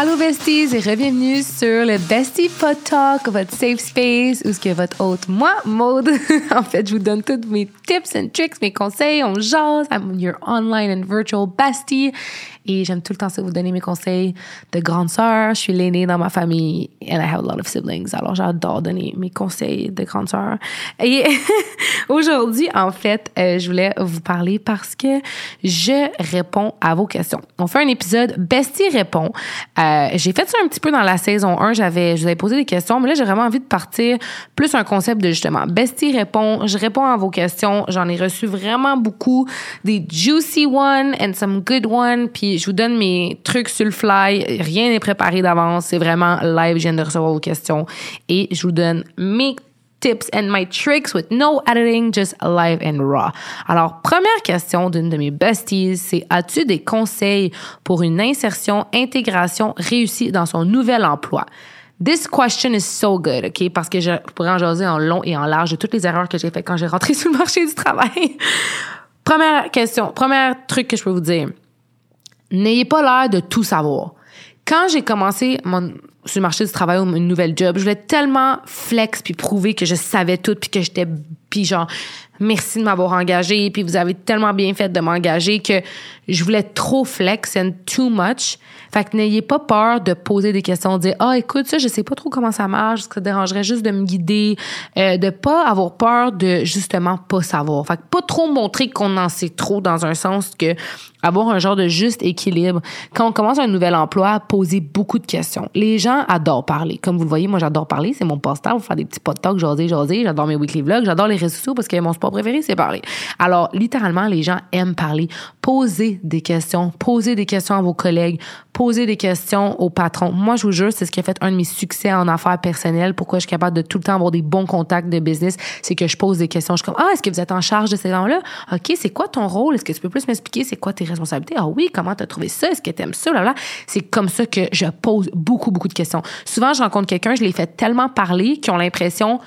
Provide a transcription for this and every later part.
Allô besties et bienvenue sur le Bestie Pod Talk, votre safe space où ce que votre hôte, moi, Maude. en fait, je vous donne tous mes tips and tricks, mes conseils, on jase. I'm your online and virtual bestie. Et j'aime tout le temps vous donner mes conseils de grande sœur. Je suis l'aînée dans ma famille and I have a lot of siblings. Alors j'adore donner mes conseils de grande sœur. Et aujourd'hui, en fait, euh, je voulais vous parler parce que je réponds à vos questions. On fait un épisode Bestie répond. Euh, j'ai fait ça un petit peu dans la saison 1. J'avais, je vous avais posé des questions, mais là, j'ai vraiment envie de partir plus un concept de justement Bestie répond. Je réponds à vos questions. J'en ai reçu vraiment beaucoup, des juicy ones and some good ones. Puis je vous donne mes trucs sur le fly. Rien n'est préparé d'avance. C'est vraiment live. Je viens de recevoir vos questions et je vous donne mes tips and my tricks with no editing, just live and raw. Alors, première question d'une de mes besties, c'est as-tu des conseils pour une insertion, intégration réussie dans son nouvel emploi? This question is so good, OK? Parce que je pourrais en jaser en long et en large de toutes les erreurs que j'ai faites quand j'ai rentré sur le marché du travail. première question, premier truc que je peux vous dire. N'ayez pas l'air de tout savoir. Quand j'ai commencé mon, sur le marché du travail ou une nouvelle job, je voulais tellement flex puis prouver que je savais tout puis que j'étais puis genre merci de m'avoir engagé puis vous avez tellement bien fait de m'engager que je voulais trop flex and too much. Fait que n'ayez pas peur de poser des questions, de dire ah écoute ça je sais pas trop comment ça marche, ça dérangerait juste de me guider, euh, de pas avoir peur de justement pas savoir. Fait que pas trop montrer qu'on en sait trop dans un sens que avoir un genre de juste équilibre. Quand on commence un nouvel emploi, poser beaucoup de questions. Les gens adorent parler. Comme vous le voyez, moi j'adore parler, c'est mon passe-temps, faire des petits talk, jaser, jaser, j'adore mes weekly vlogs, j'adore les réseaux sociaux parce que mon sport préféré c'est parler. Alors littéralement les gens aiment parler. Posez des questions, posez des questions à vos collègues, posez des questions au patron. Moi je vous jure, c'est ce qui a fait un de mes succès en affaires personnelles, pourquoi je suis capable de tout le temps avoir des bons contacts de business, c'est que je pose des questions, je suis comme ah, est-ce que vous êtes en charge de ces gens-là? OK, c'est quoi ton rôle? Est-ce que tu peux plus m'expliquer c'est quoi tes responsabilités? Ah oui, comment tu as trouvé ça? Est-ce que tu aimes ça là? C'est comme ça que je pose beaucoup beaucoup de questions. Souvent je rencontre quelqu'un, je les fais tellement parler qu'ils ont l'impression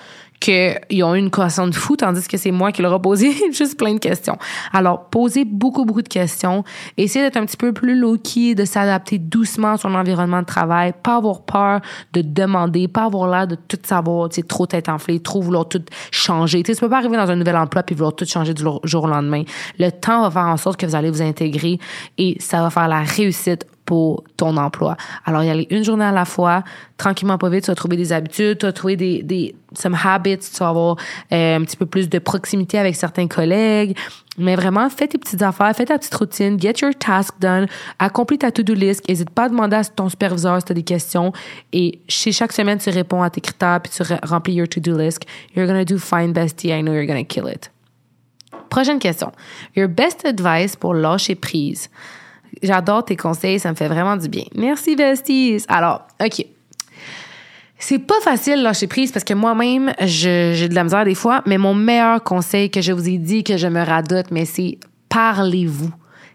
qu'ils ont eu une conversation de fou, tandis que c'est moi qui leur ai posé juste plein de questions. Alors, posez beaucoup, beaucoup de questions. Essayez d'être un petit peu plus low-key, de s'adapter doucement à son environnement de travail, pas avoir peur de demander, pas avoir l'air de tout savoir, tu sais, trop tête enflée, trop vouloir tout changer. Tu sais, peux pas arriver dans un nouvel emploi puis vouloir tout changer du jour au lendemain. Le temps va faire en sorte que vous allez vous intégrer et ça va faire la réussite pour ton emploi. Alors, y aller une journée à la fois, tranquillement, pas vite, tu vas trouver des habitudes, tu vas trouver des, des some habits, tu vas avoir euh, un petit peu plus de proximité avec certains collègues. Mais vraiment, fais tes petites affaires, fais ta petite routine, get your task done, accomplis ta to-do list, n'hésite pas à demander à ton superviseur si tu as des questions. Et chez chaque semaine, tu réponds à tes critères puis tu remplis your to-do list. You're gonna do fine, bestie. I know you're gonna kill it. Prochaine question. Your best advice pour lâcher prise. J'adore tes conseils, ça me fait vraiment du bien. Merci, besties. Alors, OK. C'est pas facile lâcher prise parce que moi-même, j'ai de la misère des fois, mais mon meilleur conseil que je vous ai dit, que je me radote, mais c'est parlez-vous.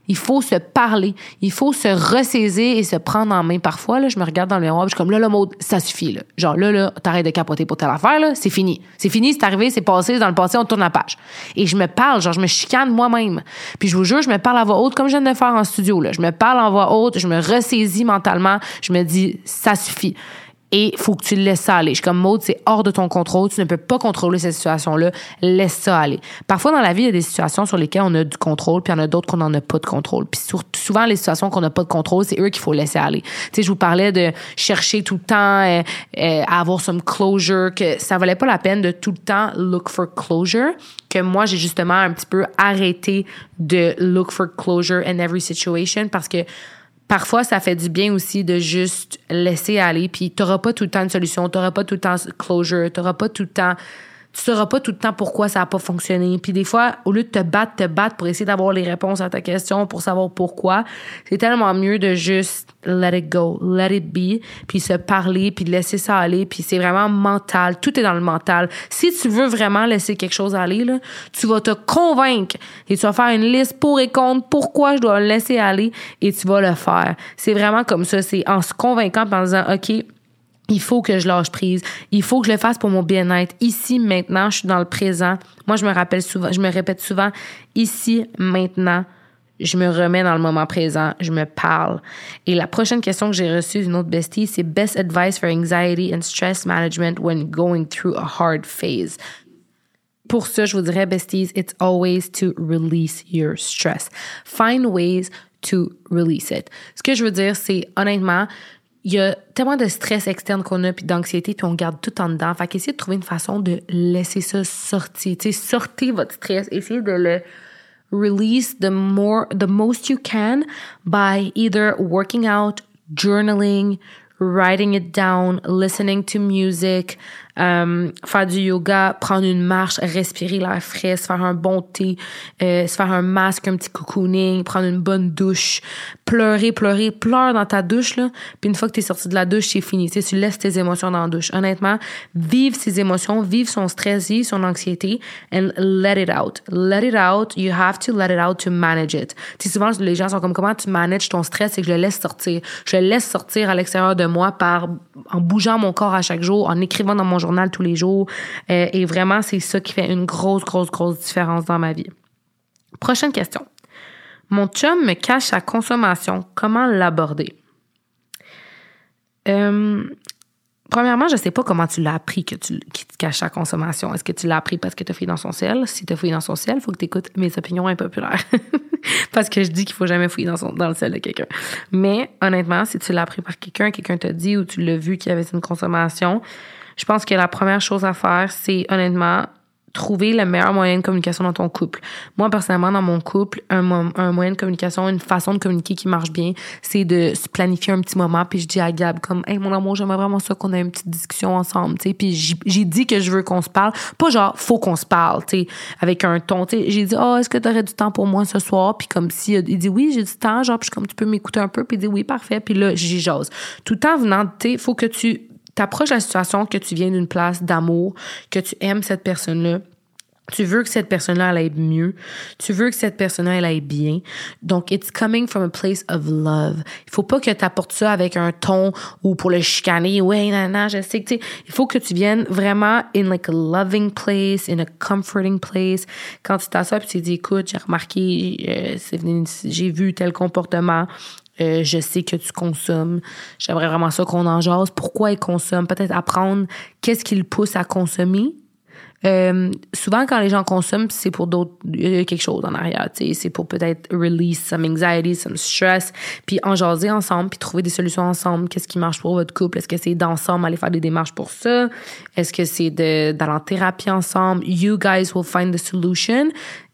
Il faut se parler. Il faut se ressaisir et se prendre en main. Parfois, là, je me regarde dans le miroir, je suis comme là, le mode, ça suffit. Là. Genre là, là, t'arrêtes de capoter pour telle affaire, là, c'est fini. C'est fini, c'est arrivé, c'est passé, dans le passé, on tourne la page. Et je me parle, genre, je me chicane moi-même. Puis je vous jure, je me parle à voix haute comme je viens de le faire en studio. Là. Je me parle en voix haute, je me ressaisis mentalement, je me dis, ça suffit et faut que tu laisses ça aller. Je suis comme mode, c'est hors de ton contrôle, tu ne peux pas contrôler cette situation-là, laisse ça aller. Parfois dans la vie, il y a des situations sur lesquelles on a du contrôle, puis il y en a d'autres qu'on n'en a pas de contrôle. Puis souvent les situations qu'on n'a pas de contrôle, c'est eux qu'il faut laisser aller. Tu sais, je vous parlais de chercher tout le temps euh, euh, à avoir some closure, que ça valait pas la peine de tout le temps look for closure, que moi j'ai justement un petit peu arrêté de look for closure in every situation parce que parfois, ça fait du bien aussi de juste laisser aller. Puis, t'auras pas tout le temps de solution, t'auras pas tout le temps closure, t'auras pas tout le temps tu sauras pas tout le temps pourquoi ça a pas fonctionné. Puis des fois, au lieu de te battre, te battre pour essayer d'avoir les réponses à ta question, pour savoir pourquoi, c'est tellement mieux de juste let it go, let it be, puis se parler, puis laisser ça aller. Puis c'est vraiment mental. Tout est dans le mental. Si tu veux vraiment laisser quelque chose aller, là, tu vas te convaincre et tu vas faire une liste pour et contre pourquoi je dois le laisser aller et tu vas le faire. C'est vraiment comme ça. C'est en se convainquant, en disant, OK, il faut que je lâche prise. Il faut que je le fasse pour mon bien-être. Ici, maintenant, je suis dans le présent. Moi, je me rappelle souvent, je me répète souvent, ici, maintenant, je me remets dans le moment présent, je me parle. Et la prochaine question que j'ai reçue d'une autre bestie, c'est Best advice for anxiety and stress management when going through a hard phase. Pour ça, je vous dirais, besties, it's always to release your stress. Find ways to release it. Ce que je veux dire, c'est honnêtement, il y a tellement de stress externe qu'on a, puis d'anxiété, puis on garde tout en dedans. Fait qu'essayez de trouver une façon de laisser ça sortir. Tu sais, sortez votre stress. Essayez de le release the more, the most you can by either working out, journaling, writing it down, listening to music, euh, faire du yoga, prendre une marche, respirer l'air frais, se faire un bon thé, euh, se faire un masque, un petit cocooning, prendre une bonne douche, pleurer, pleurer, pleure dans ta douche là. Puis une fois que tu es sorti de la douche, c'est fini. Tu, sais, tu laisses tes émotions dans la douche. Honnêtement, vive ses émotions, vive son stress, vive son anxiété, and let it out. Let it out. You have to let it out to manage it. Tu sais, souvent les gens sont comme comment tu manages ton stress, c'est que je le laisse sortir. Je le laisse sortir à l'extérieur de moi par en bougeant mon corps à chaque jour, en écrivant dans mon journal tous les jours. Euh, et vraiment, c'est ça qui fait une grosse, grosse, grosse différence dans ma vie. Prochaine question. Mon chum me cache sa consommation. Comment l'aborder? Euh, premièrement, je sais pas comment tu l'as appris que tu qu'il te sa consommation. Est-ce que tu l'as appris parce que tu as fouillé dans son ciel? Si tu as fouillé dans son ciel, il faut que tu écoutes mes opinions impopulaires. parce que je dis qu'il faut jamais fouiller dans, dans le ciel de quelqu'un. Mais honnêtement, si tu l'as appris par quelqu'un, quelqu'un t'a dit ou tu l'as vu qu'il y avait une consommation, je pense que la première chose à faire, c'est honnêtement trouver le meilleur moyen de communication dans ton couple. Moi, personnellement, dans mon couple, un, moyen de communication, une façon de communiquer qui marche bien, c'est de se planifier un petit moment, puis je dis à Gab comme, hey, mon amour, j'aimerais vraiment ça qu'on ait une petite discussion ensemble, tu sais, puis j'ai dit que je veux qu'on se parle, pas genre, faut qu'on se parle, tu sais, avec un ton, tu sais, j'ai dit, oh, est-ce que tu aurais du temps pour moi ce soir, puis comme si, il dit oui, j'ai du temps, genre, puis comme tu peux m'écouter un peu, puis il dit oui, parfait, puis là, j'y jase. Tout en venant, tu sais, faut que tu t'approches la situation que tu viens d'une place d'amour, que tu aimes cette personne-là. Tu veux que cette personne-là, elle aille mieux. Tu veux que cette personne-là, elle aille bien. Donc, it's coming from a place of love. Il faut pas que tu apportes ça avec un ton ou pour le chicaner. Ouais, non, je sais que, tu il faut que tu viennes vraiment in like a loving place, in a comforting place. Quand tu t'assois puis tu dis, écoute, j'ai remarqué, euh, j'ai vu tel comportement. Euh, je sais que tu consommes. J'aimerais vraiment ça qu'on en jase. Pourquoi il consomme? Peut-être apprendre qu'est-ce qui le pousse à consommer. Euh, souvent, quand les gens consomment, c'est pour d'autres, quelque chose en arrière. C'est pour peut-être release some anxiety, some stress, puis en jaser ensemble, puis trouver des solutions ensemble. Qu'est-ce qui marche pour votre couple? Est-ce que c'est d'ensemble aller faire des démarches pour ça? Est-ce que c'est d'aller en thérapie ensemble? You guys will find the solution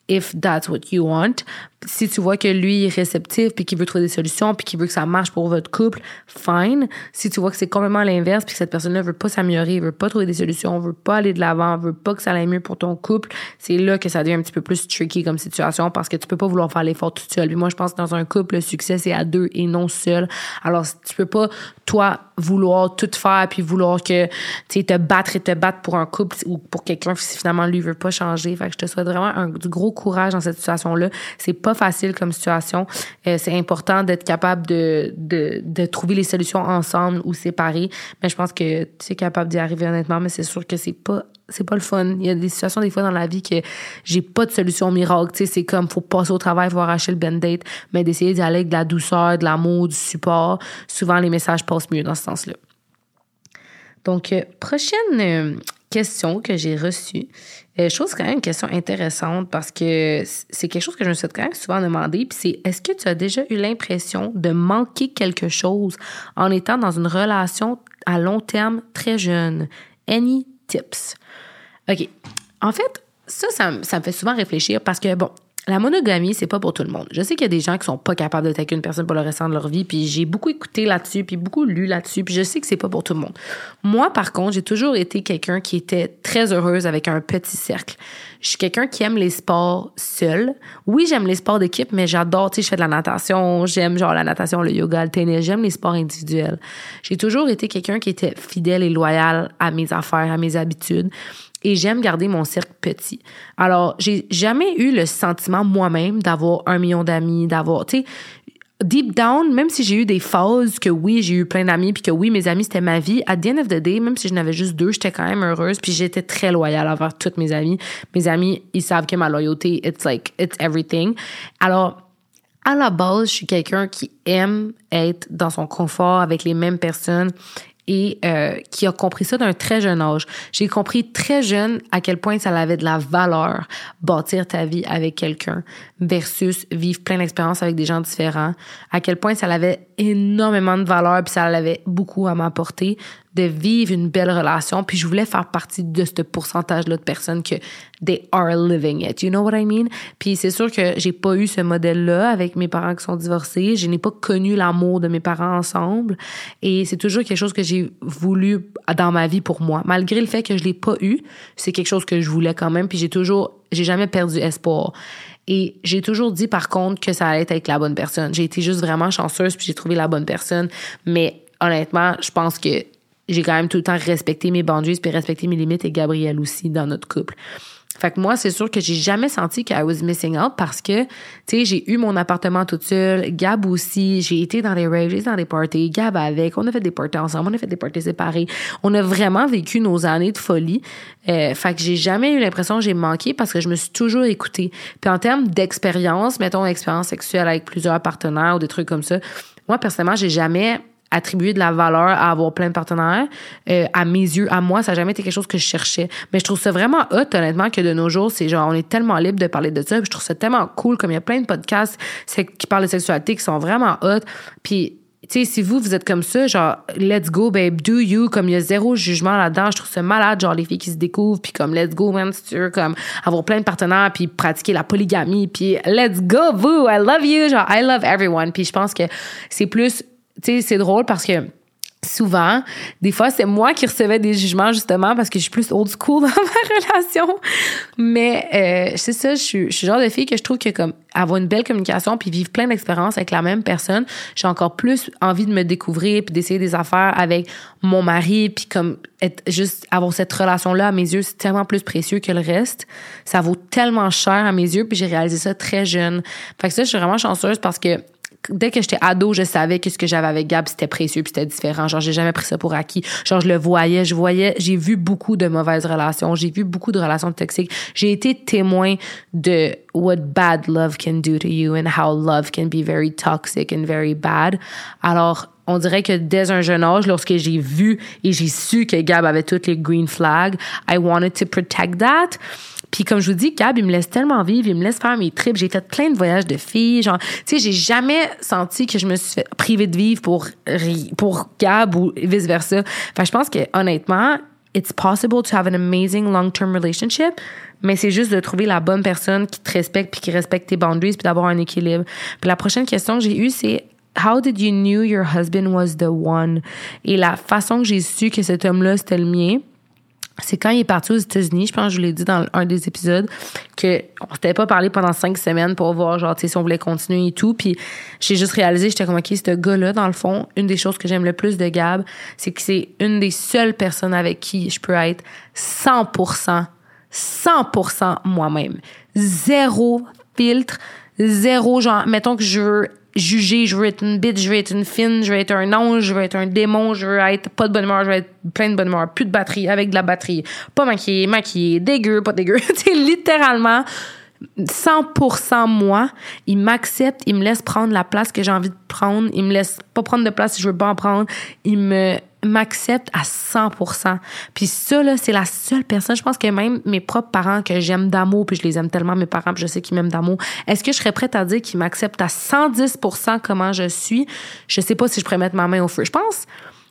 if that's what you want si tu vois que lui est réceptif puis qu'il veut trouver des solutions puis qu'il veut que ça marche pour votre couple, fine. Si tu vois que c'est complètement l'inverse puis que cette personne-là veut pas s'améliorer, veut pas trouver des solutions, veut pas aller de l'avant, veut pas que ça aille mieux pour ton couple, c'est là que ça devient un petit peu plus tricky comme situation parce que tu peux pas vouloir faire l'effort tout seul. Puis moi, je pense que dans un couple, le succès c'est à deux et non seul. Alors, tu peux pas toi vouloir tout faire puis vouloir que tu te battre et te battre pour un couple ou pour quelqu'un si finalement lui veut pas changer. Fait que je te souhaite vraiment du gros courage dans cette situation-là. C'est pas facile comme situation. Euh, c'est important d'être capable de, de, de, trouver les solutions ensemble ou séparés. Mais je pense que tu es capable d'y arriver honnêtement, mais c'est sûr que c'est pas c'est pas le fun. Il y a des situations des fois dans la vie que j'ai pas de solution miracle. Tu sais, c'est comme faut passer au travail, faut arracher le band-aid, mais d'essayer d'y aller avec de la douceur, de l'amour, du support. Souvent les messages passent mieux dans ce sens-là. Donc euh, prochaine euh, question que j'ai reçue. Euh, je trouve c'est quand même une question intéressante parce que c'est quelque chose que je me suis quand même souvent demandé. Puis c'est est-ce que tu as déjà eu l'impression de manquer quelque chose en étant dans une relation à long terme très jeune? Any tips? OK. En fait, ça, ça me fait souvent réfléchir parce que, bon, la monogamie, c'est pas pour tout le monde. Je sais qu'il y a des gens qui sont pas capables d'être une personne pour le restant de leur vie, puis j'ai beaucoup écouté là-dessus, puis beaucoup lu là-dessus, puis je sais que c'est pas pour tout le monde. Moi, par contre, j'ai toujours été quelqu'un qui était très heureuse avec un petit cercle. Je suis quelqu'un qui aime les sports seul. Oui, j'aime les sports d'équipe, mais j'adore, tu sais, je fais de la natation, j'aime genre la natation, le yoga, le tennis, j'aime les sports individuels. J'ai toujours été quelqu'un qui était fidèle et loyal à mes affaires, à mes habitudes et j'aime garder mon cercle petit. Alors, j'ai jamais eu le sentiment moi-même d'avoir un million d'amis, d'avoir, tu sais, deep down, même si j'ai eu des phases que oui, j'ai eu plein d'amis puis que oui, mes amis c'était ma vie, à the end of the day, même si je n'avais juste deux, j'étais quand même heureuse puis j'étais très loyale envers toutes mes amis. Mes amis, ils savent que ma loyauté, it's like, it's everything. Alors, à la base, je suis quelqu'un qui aime être dans son confort avec les mêmes personnes et euh, qui a compris ça d'un très jeune âge. J'ai compris très jeune à quel point ça avait de la valeur bâtir ta vie avec quelqu'un versus vivre plein d'expériences avec des gens différents. À quel point ça avait énormément de valeur puis ça avait beaucoup à m'apporter de vivre une belle relation. Puis je voulais faire partie de ce pourcentage-là de personnes que they are living it. You know what I mean? Puis c'est sûr que j'ai pas eu ce modèle-là avec mes parents qui sont divorcés. Je n'ai pas connu l'amour de mes parents ensemble. Et c'est toujours quelque chose que j'ai voulu dans ma vie pour moi. Malgré le fait que je l'ai pas eu, c'est quelque chose que je voulais quand même. Puis j'ai toujours, j'ai jamais perdu espoir. Et j'ai toujours dit par contre que ça allait être avec la bonne personne. J'ai été juste vraiment chanceuse puis j'ai trouvé la bonne personne. Mais honnêtement, je pense que j'ai quand même tout le temps respecté mes boundaries puis respecté mes limites et Gabriel aussi dans notre couple. Fait que moi, c'est sûr que j'ai jamais senti que was missing out parce que, tu sais, j'ai eu mon appartement toute seule, Gab aussi, j'ai été dans des raves, j'ai été dans des parties, Gab avec, on a fait des parties ensemble, on a fait des parties séparées. On a vraiment vécu nos années de folie. Euh, fait que j'ai jamais eu l'impression que j'ai manqué parce que je me suis toujours écoutée. Puis en termes d'expérience, mettons expérience sexuelle avec plusieurs partenaires ou des trucs comme ça, moi, personnellement, j'ai jamais attribuer de la valeur à avoir plein de partenaires. Euh, à mes yeux, à moi, ça n'a jamais été quelque chose que je cherchais. Mais je trouve ça vraiment hot, honnêtement, que de nos jours, c'est genre, on est tellement libre de parler de ça. je trouve ça tellement cool, comme il y a plein de podcasts qui parlent de sexualité qui sont vraiment hot. Puis, tu sais, si vous, vous êtes comme ça, genre, let's go, babe, do you, comme il y a zéro jugement là-dedans, je trouve ça malade, genre, les filles qui se découvrent, puis comme, let's go, man, si tu veux, comme, avoir plein de partenaires, puis pratiquer la polygamie, puis let's go, vous, I love you, genre, I love everyone. Puis je pense que c'est plus tu sais, c'est drôle parce que souvent, des fois, c'est moi qui recevais des jugements justement parce que je suis plus old school dans ma relation. Mais euh, c'est ça, je suis, je suis le genre de fille que je trouve que comme avoir une belle communication puis vivre plein d'expériences avec la même personne, j'ai encore plus envie de me découvrir puis d'essayer des affaires avec mon mari puis comme être juste avoir cette relation là à mes yeux, c'est tellement plus précieux que le reste. Ça vaut tellement cher à mes yeux puis j'ai réalisé ça très jeune. Fait que ça, je suis vraiment chanceuse parce que dès que j'étais ado, je savais que ce que j'avais avec Gab, c'était précieux puis c'était différent. Genre, j'ai jamais pris ça pour acquis. Genre, je le voyais, je voyais, j'ai vu beaucoup de mauvaises relations, j'ai vu beaucoup de relations toxiques. J'ai été témoin de what bad love can do to you and how love can be very toxic and very bad. Alors, on dirait que dès un jeune âge, lorsque j'ai vu et j'ai su que Gab avait toutes les green flags, I wanted to protect that. Puis comme je vous dis, Gab, il me laisse tellement vivre, il me laisse faire mes trips. J'ai fait plein de voyages de filles. Genre, tu sais, j'ai jamais senti que je me suis priver de vivre pour, pour Gab ou vice-versa. Enfin, je pense que honnêtement, it's possible to have an amazing long-term relationship, mais c'est juste de trouver la bonne personne qui te respecte puis qui respecte tes boundaries puis d'avoir un équilibre. Puis la prochaine question que j'ai eue, c'est How did you knew your husband was the one? Et la façon que j'ai su que cet homme-là, c'était le mien, c'est quand il est parti aux États-Unis, je pense que je vous l'ai dit dans un des épisodes, que on s'était pas parlé pendant cinq semaines pour voir, genre, si on voulait continuer et tout. Puis j'ai juste réalisé, j'étais comme, OK, ce gars-là, dans le fond, une des choses que j'aime le plus de Gab, c'est que c'est une des seules personnes avec qui je peux être 100%, 100% moi-même. Zéro filtre, zéro, genre, mettons que je veux juger, je veux être une bitch, je veux être une fine, je veux être un ange, je veux être un démon, je veux être pas de bonne humeur, je veux être plein de bonne humeur, plus de batterie, avec de la batterie, pas maquillée, maquillée, dégueu, pas dégueu. c'est littéralement 100% moi. Il m'accepte, il me laisse prendre la place que j'ai envie de prendre, il me laisse pas prendre de place si je veux pas en prendre, il me m'accepte à 100%. Puis ça, là, c'est la seule personne, je pense que même mes propres parents que j'aime d'amour, puis je les aime tellement, mes parents, je sais qu'ils m'aiment d'amour, est-ce que je serais prête à dire qu'ils m'acceptent à 110% comment je suis? Je sais pas si je pourrais mettre ma main au feu. Je pense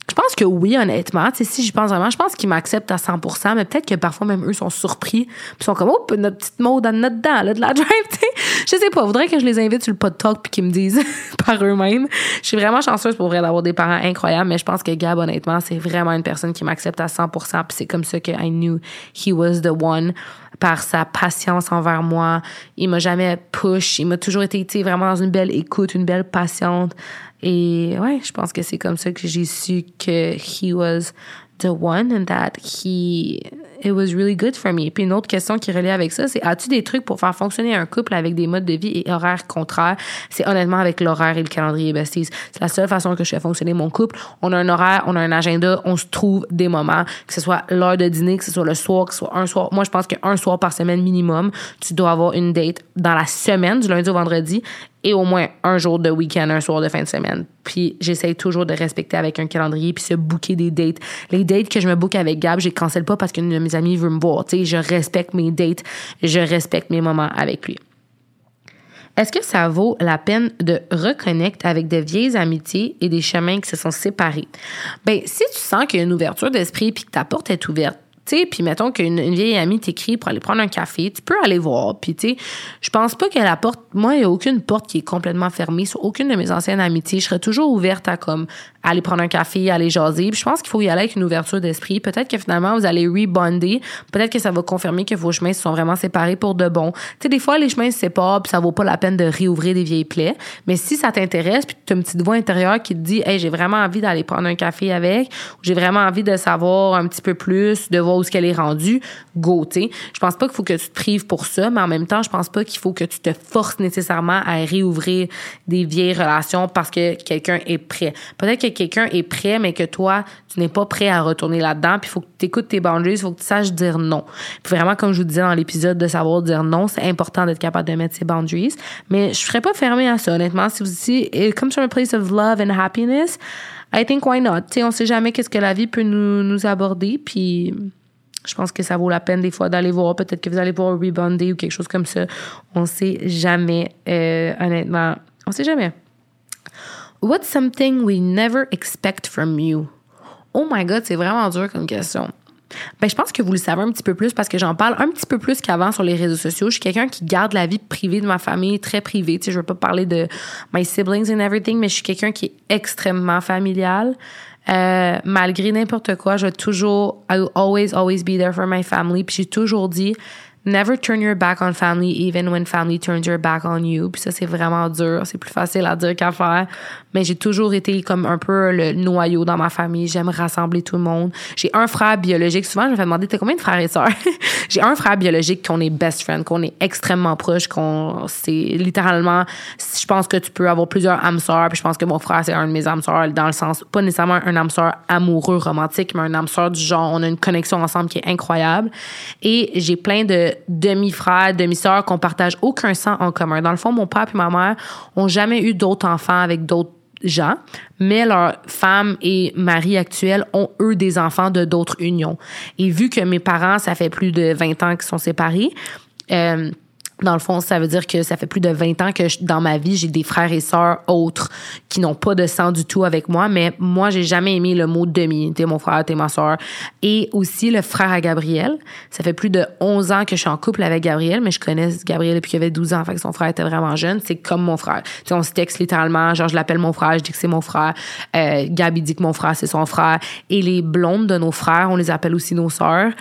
je pense que oui, honnêtement. Si j'y pense vraiment, je pense qu'ils m'acceptent à 100%, mais peut-être que parfois même eux sont surpris, puis sont comme, oh, notre petite mode dans notre dent, là, de la drive, tu sais. Je sais pas, voudrais que je les invite sur le pod talk puis qu'ils me disent par eux-mêmes. Je suis vraiment chanceuse pour vrai d'avoir des parents incroyables, mais je pense que Gab, honnêtement, c'est vraiment une personne qui m'accepte à 100%, puis c'est comme ça que I knew he was the one par sa patience envers moi. Il m'a jamais push. Il m'a toujours été, vraiment dans une belle écoute, une belle patiente. Et ouais, je pense que c'est comme ça que j'ai su que he was the one and that he it was really good for me. Puis une autre question qui relie avec ça, c'est as-tu des trucs pour faire fonctionner un couple avec des modes de vie et horaires contraires? C'est honnêtement avec l'horaire et le calendrier besties. C'est la seule façon que je fais fonctionner mon couple. On a un horaire, on a un agenda, on se trouve des moments, que ce soit l'heure de dîner, que ce soit le soir, que ce soit un soir. Moi, je pense qu'un soir par semaine minimum, tu dois avoir une date dans la semaine du lundi au vendredi et au moins un jour de week-end, un soir de fin de semaine. Puis j'essaye toujours de respecter avec un calendrier puis se booker des dates. Les dates que je me book avec Gab, je les cancelle pas parce qu'une de mes amies veut me voir. Tu je respecte mes dates, je respecte mes moments avec lui. Est-ce que ça vaut la peine de reconnecter avec de vieilles amitiés et des chemins qui se sont séparés? Ben, si tu sens qu'il y a une ouverture d'esprit puis que ta porte est ouverte, puis mettons qu'une vieille amie t'écrit pour aller prendre un café, tu peux aller voir. Puis tu sais, je pense pas que la porte, moi, il y a aucune porte qui est complètement fermée sur aucune de mes anciennes amitiés. Je serais toujours ouverte à comme aller prendre un café, aller jaser. Je pense qu'il faut y aller avec une ouverture d'esprit. Peut-être que finalement, vous allez rebonder. Peut-être que ça va confirmer que vos chemins se sont vraiment séparés pour de bon. Tu sais, des fois, les chemins se séparent, puis ça vaut pas la peine de réouvrir des vieilles plaies. Mais si ça t'intéresse, puis tu as une petite voix intérieure qui te dit, hey, j'ai vraiment envie d'aller prendre un café avec, j'ai vraiment envie de savoir un petit peu plus, de voir où ce qu'elle est rendue, go. Je pense pas qu'il faut que tu te prives pour ça, mais en même temps, je pense pas qu'il faut que tu te forces nécessairement à réouvrir des vieilles relations parce que quelqu'un est prêt. Peut-être que quelqu'un est prêt, mais que toi, tu n'es pas prêt à retourner là-dedans. Puis il faut que tu écoutes tes boundaries, il faut que tu saches dire non. Puis vraiment, comme je vous disais dans l'épisode, de savoir dire non, c'est important d'être capable de mettre ses boundaries. Mais je serais pas fermée à ça, honnêtement. Si vous dites, it comes a place of love and happiness, I think why not? Tu sais, on sait jamais qu'est-ce que la vie peut nous, aborder. Puis je pense que ça vaut la peine des fois d'aller voir. Peut-être que vous allez voir rebonder ou quelque chose comme ça. On sait jamais, euh, honnêtement. On sait jamais. What's something we never expect from you? Oh my God, c'est vraiment dur comme question. Ben, je pense que vous le savez un petit peu plus parce que j'en parle un petit peu plus qu'avant sur les réseaux sociaux. Je suis quelqu'un qui garde la vie privée de ma famille très privée. Tu sais, je veux pas parler de my siblings and everything, mais je suis quelqu'un qui est extrêmement familial. Euh, malgré n'importe quoi, je vais toujours, I will always, always be there for my family. Puis j'ai toujours dit, Never turn your back on family even when family turns your back on you. Puis ça, c'est vraiment dur. C'est plus facile à dire qu'à faire. Mais j'ai toujours été comme un peu le noyau dans ma famille. J'aime rassembler tout le monde. J'ai un frère biologique. Souvent, je me fais demander, t'as combien de frères et sœurs? j'ai un frère biologique qu'on est best friend, qu'on est extrêmement proche, qu'on, c'est littéralement, je pense que tu peux avoir plusieurs âmes sœurs. Puis je pense que mon frère, c'est un de mes âmes sœurs dans le sens, pas nécessairement un âme sœur amoureux, romantique, mais un âme sœur du genre, on a une connexion ensemble qui est incroyable. Et j'ai plein de demi-frères, demi-sœurs qu'on partage aucun sang en commun. Dans le fond, mon père et ma mère ont jamais eu d'autres enfants avec d'autres gens, mais leurs femmes et maris actuels ont, eux, des enfants de d'autres unions. Et vu que mes parents, ça fait plus de 20 ans qu'ils sont séparés, euh, dans le fond, ça veut dire que ça fait plus de 20 ans que dans ma vie, j'ai des frères et sœurs autres qui n'ont pas de sang du tout avec moi, mais moi, j'ai jamais aimé le mot demi. T'es mon frère, t'es ma sœur. Et aussi le frère à Gabriel. Ça fait plus de 11 ans que je suis en couple avec Gabriel, mais je connais Gabriel depuis qu'il avait 12 ans, fait que son frère était vraiment jeune. C'est comme mon frère. sais, on se texte littéralement, genre je l'appelle mon frère, je dis que c'est mon frère. Euh, Gabi dit que mon frère, c'est son frère. Et les blondes de nos frères, on les appelle aussi nos sœurs.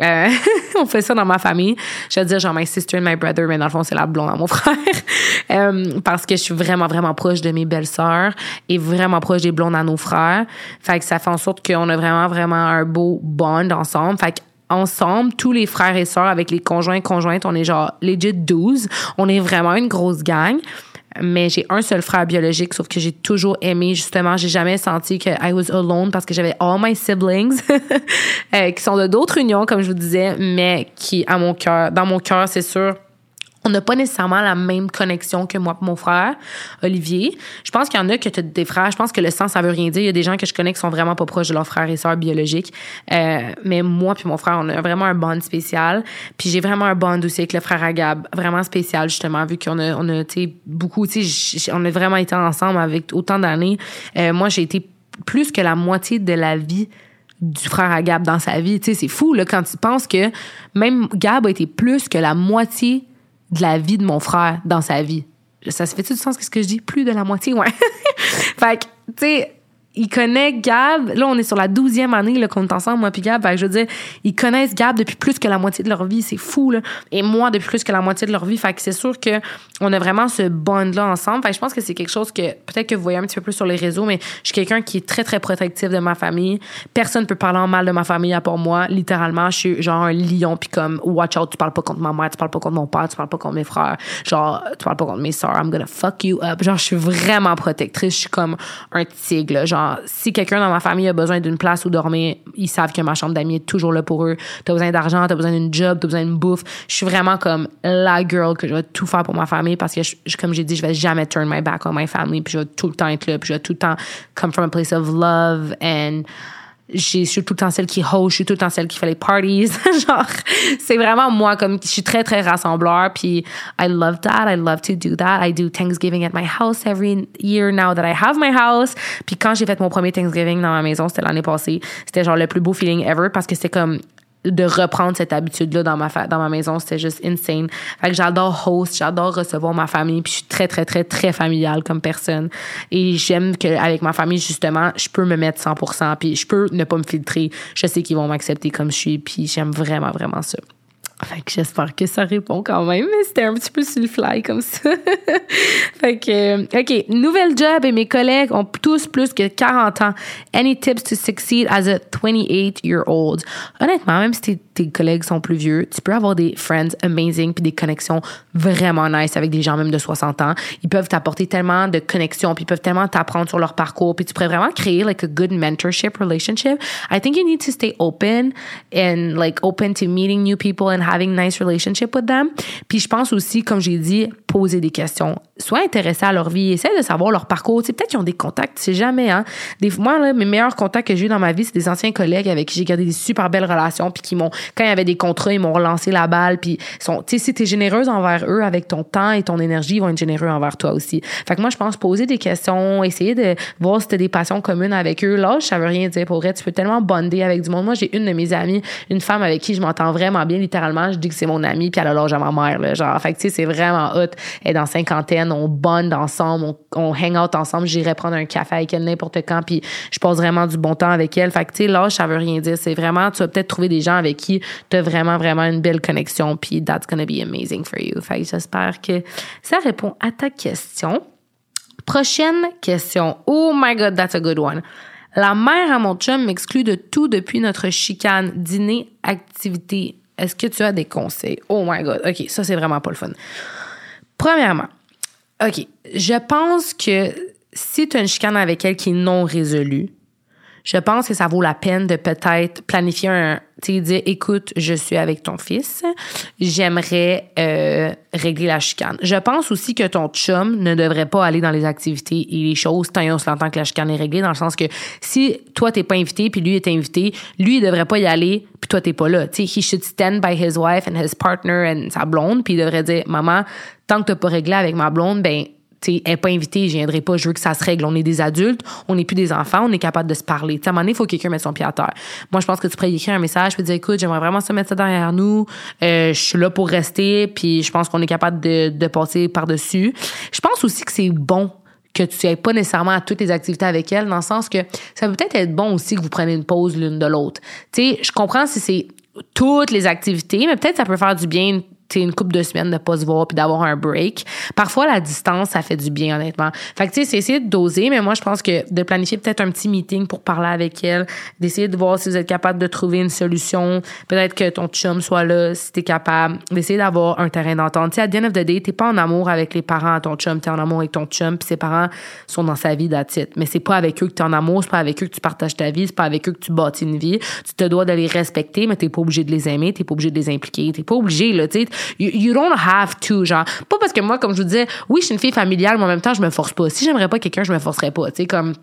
Euh, on fait ça dans ma famille. Je vais dire genre my sister and my brother, mais dans le fond, c'est la blonde à mon frère. euh, parce que je suis vraiment, vraiment proche de mes belles-sœurs et vraiment proche des blondes à nos frères. Fait que ça fait en sorte qu'on a vraiment, vraiment un beau bond ensemble. Fait que ensemble, tous les frères et sœurs avec les conjoints et conjointes, on est genre legit 12. On est vraiment une grosse gang mais j'ai un seul frère biologique, sauf que j'ai toujours aimé, justement, j'ai jamais senti que I was alone parce que j'avais all my siblings euh, qui sont de d'autres unions, comme je vous disais, mais qui, à mon cœur, dans mon cœur, c'est sûr, on n'a pas nécessairement la même connexion que moi et mon frère, Olivier. Je pense qu'il y en a que tu des frères. Je pense que le sang, ça veut rien dire. Il y a des gens que je connais qui sont vraiment pas proches de leurs frères et sœurs biologiques. Euh, mais moi puis mon frère, on a vraiment un bond spécial. Puis j'ai vraiment un bond aussi avec le frère Agab, vraiment spécial justement, vu qu'on a, on a été beaucoup, on a vraiment été ensemble avec autant d'années. Euh, moi, j'ai été plus que la moitié de la vie du frère à Gab dans sa vie. Tu sais, c'est fou là, quand tu penses que même Gab a été plus que la moitié de la vie de mon frère dans sa vie. Ça se fait-tu du sens ce que je dis? Plus de la moitié, ouais. fait que, tu sais, il connaît Gab. Là, on est sur la douzième année qu'on est ensemble, moi puis Gab. je veux dire, ils connaissent Gab depuis plus que la moitié de leur vie. C'est fou, là. Et moi, depuis plus que la moitié de leur vie. Fait que c'est sûr que on a vraiment ce bond-là ensemble. Fait que je pense que c'est quelque chose que peut-être que vous voyez un petit peu plus sur les réseaux, mais je suis quelqu'un qui est très, très protectif de ma famille. Personne ne peut parler en mal de ma famille à part moi. Littéralement, je suis genre un lion puis comme, watch out, tu parles pas contre ma mère, tu parles pas contre mon père, tu parles pas contre mes frères. Genre, tu parles pas contre mes soeurs, I'm gonna fuck you up. Genre, je suis vraiment protectrice. Je suis comme un tigre, genre si quelqu'un dans ma famille a besoin d'une place où dormir, ils savent que ma chambre d'amis est toujours là pour eux. T'as besoin d'argent, t'as besoin d'une job, t'as besoin d'une bouffe. Je suis vraiment comme la girl que je vais tout faire pour ma famille parce que, comme j'ai dit, je vais jamais turn my back on my family puis je vais tout le temps être là puis je vais tout le temps come from a place of love and je suis tout le temps celle qui host, je suis tout le temps celle qui fait les parties. genre, c'est vraiment moi, comme, je suis très, très rassembleur, puis I love that, I love to do that. I do Thanksgiving at my house every year now that I have my house. Puis quand j'ai fait mon premier Thanksgiving dans ma maison, c'était l'année passée, c'était genre le plus beau feeling ever parce que c'était comme, de reprendre cette habitude-là dans ma, dans ma maison. C'était juste insane. Fait que j'adore host, j'adore recevoir ma famille, puis je suis très, très, très, très familiale comme personne. Et j'aime qu'avec ma famille, justement, je peux me mettre 100%, puis je peux ne pas me filtrer. Je sais qu'ils vont m'accepter comme je suis, puis j'aime vraiment, vraiment ça. Fait j'espère que ça répond quand même, mais c'était un petit peu sur le fly comme ça. fait que, OK, nouvelle job et mes collègues ont tous plus que 40 ans. Any tips to succeed as a 28-year-old? Honnêtement, même si collègues sont plus vieux, tu peux avoir des friends amazing puis des connexions vraiment nice avec des gens même de 60 ans. Ils peuvent t'apporter tellement de connexions puis ils peuvent tellement t'apprendre sur leur parcours puis tu pourrais vraiment créer like a good mentorship relationship. I think you need to stay open and like open to meeting new people and having nice relationship with them. Puis je pense aussi, comme j'ai dit, poser des questions. Sois intéressé à leur vie, essaie de savoir leur parcours. Tu sais, peut-être qu'ils ont des contacts, c'est jamais, hein. Des, moi, là, mes meilleurs contacts que j'ai eu dans ma vie, c'est des anciens collègues avec qui j'ai gardé des super belles relations, puis qui m'ont, quand il y avait des contrats, ils m'ont relancé la balle, puis tu sais, si t'es généreuse envers eux avec ton temps et ton énergie, ils vont être généreux envers toi aussi. Fait que moi, je pense poser des questions, essayer de voir si t'as des passions communes avec eux. Là, ça veut rien dire pour vrai. Tu peux tellement bonder avec du monde. Moi, j'ai une de mes amies, une femme avec qui je m'entends vraiment bien, littéralement. Je dis que c'est mon amie, puis elle a l'âge à ma mère, là. Genre, fait que, tu sais, c'est vraiment hot. Elle est dans cinquantaine, on bonde ensemble, on, on hang out ensemble. J'irai prendre un café avec elle n'importe quand, puis je passe vraiment du bon temps avec elle. Fait que, tu sais, l'âge, ça veut rien dire. C'est vraiment, tu vas peut-être trouver des gens avec qui tu as vraiment, vraiment une belle connexion, puis that's gonna be amazing for you. Fait j'espère que ça répond à ta question. Prochaine question. Oh my God, that's a good one. La mère à mon chum m'exclut de tout depuis notre chicane, dîner, activité. Est-ce que tu as des conseils? Oh my God. OK, ça, c'est vraiment pas le fun. Premièrement, OK, je pense que si tu as une chicane avec elle qui est non résolue, je pense que ça vaut la peine de peut-être planifier un, tu sais, dire, écoute, je suis avec ton fils, j'aimerais euh, régler la chicane. Je pense aussi que ton chum ne devrait pas aller dans les activités et les choses tant se l'entend que la chicane est réglée, dans le sens que si toi t'es pas invité puis lui est invité, lui il devrait pas y aller puis toi t'es pas là. Tu sais, he should stand by his wife and his partner and sa blonde puis il devrait dire, maman, tant que t'as pas réglé avec ma blonde, ben elle n'est pas invitée, je viendrai pas, je veux que ça se règle. On est des adultes, on n'est plus des enfants, on est capable de se parler. à un moment donné, il faut que quelqu'un mette son pied à terre. Moi, je pense que tu pourrais écrire un message, puis dire, écoute, j'aimerais vraiment se mettre ça derrière nous, euh, je suis là pour rester, puis je pense qu'on est capable de, de passer par-dessus. Je pense aussi que c'est bon que tu n'ailles pas nécessairement à toutes les activités avec elle, dans le sens que ça peut peut-être être bon aussi que vous preniez une pause l'une de l'autre. Je comprends si c'est toutes les activités, mais peut-être ça peut faire du bien une couple de semaines de pas se voir puis d'avoir un break. Parfois, la distance, ça fait du bien, honnêtement. Fait que, tu sais, c'est essayer de doser, mais moi, je pense que de planifier peut-être un petit meeting pour parler avec elle, d'essayer de voir si vous êtes capable de trouver une solution. Peut-être que ton chum soit là, si t'es capable, d'essayer d'avoir un terrain d'entente. Tu sais, à the end of the day, t'es pas en amour avec les parents à ton chum, t'es en amour avec ton chum, puis ses parents sont dans sa vie d'attitude. Mais c'est pas avec eux que t'es en amour, c'est pas avec eux que tu partages ta vie, c'est pas avec eux que tu bâtis une vie. Tu te dois de les respecter, mais t'es pas obligé de les aimer, t'es pas obligé de les impliquer, t'es pas obligé, là, tu. You, don't have to, genre. Pas parce que moi, comme je vous disais, oui, je suis une fille familiale, mais en même temps, je me force pas. Si j'aimerais pas quelqu'un, je me forcerais pas, tu sais, comme.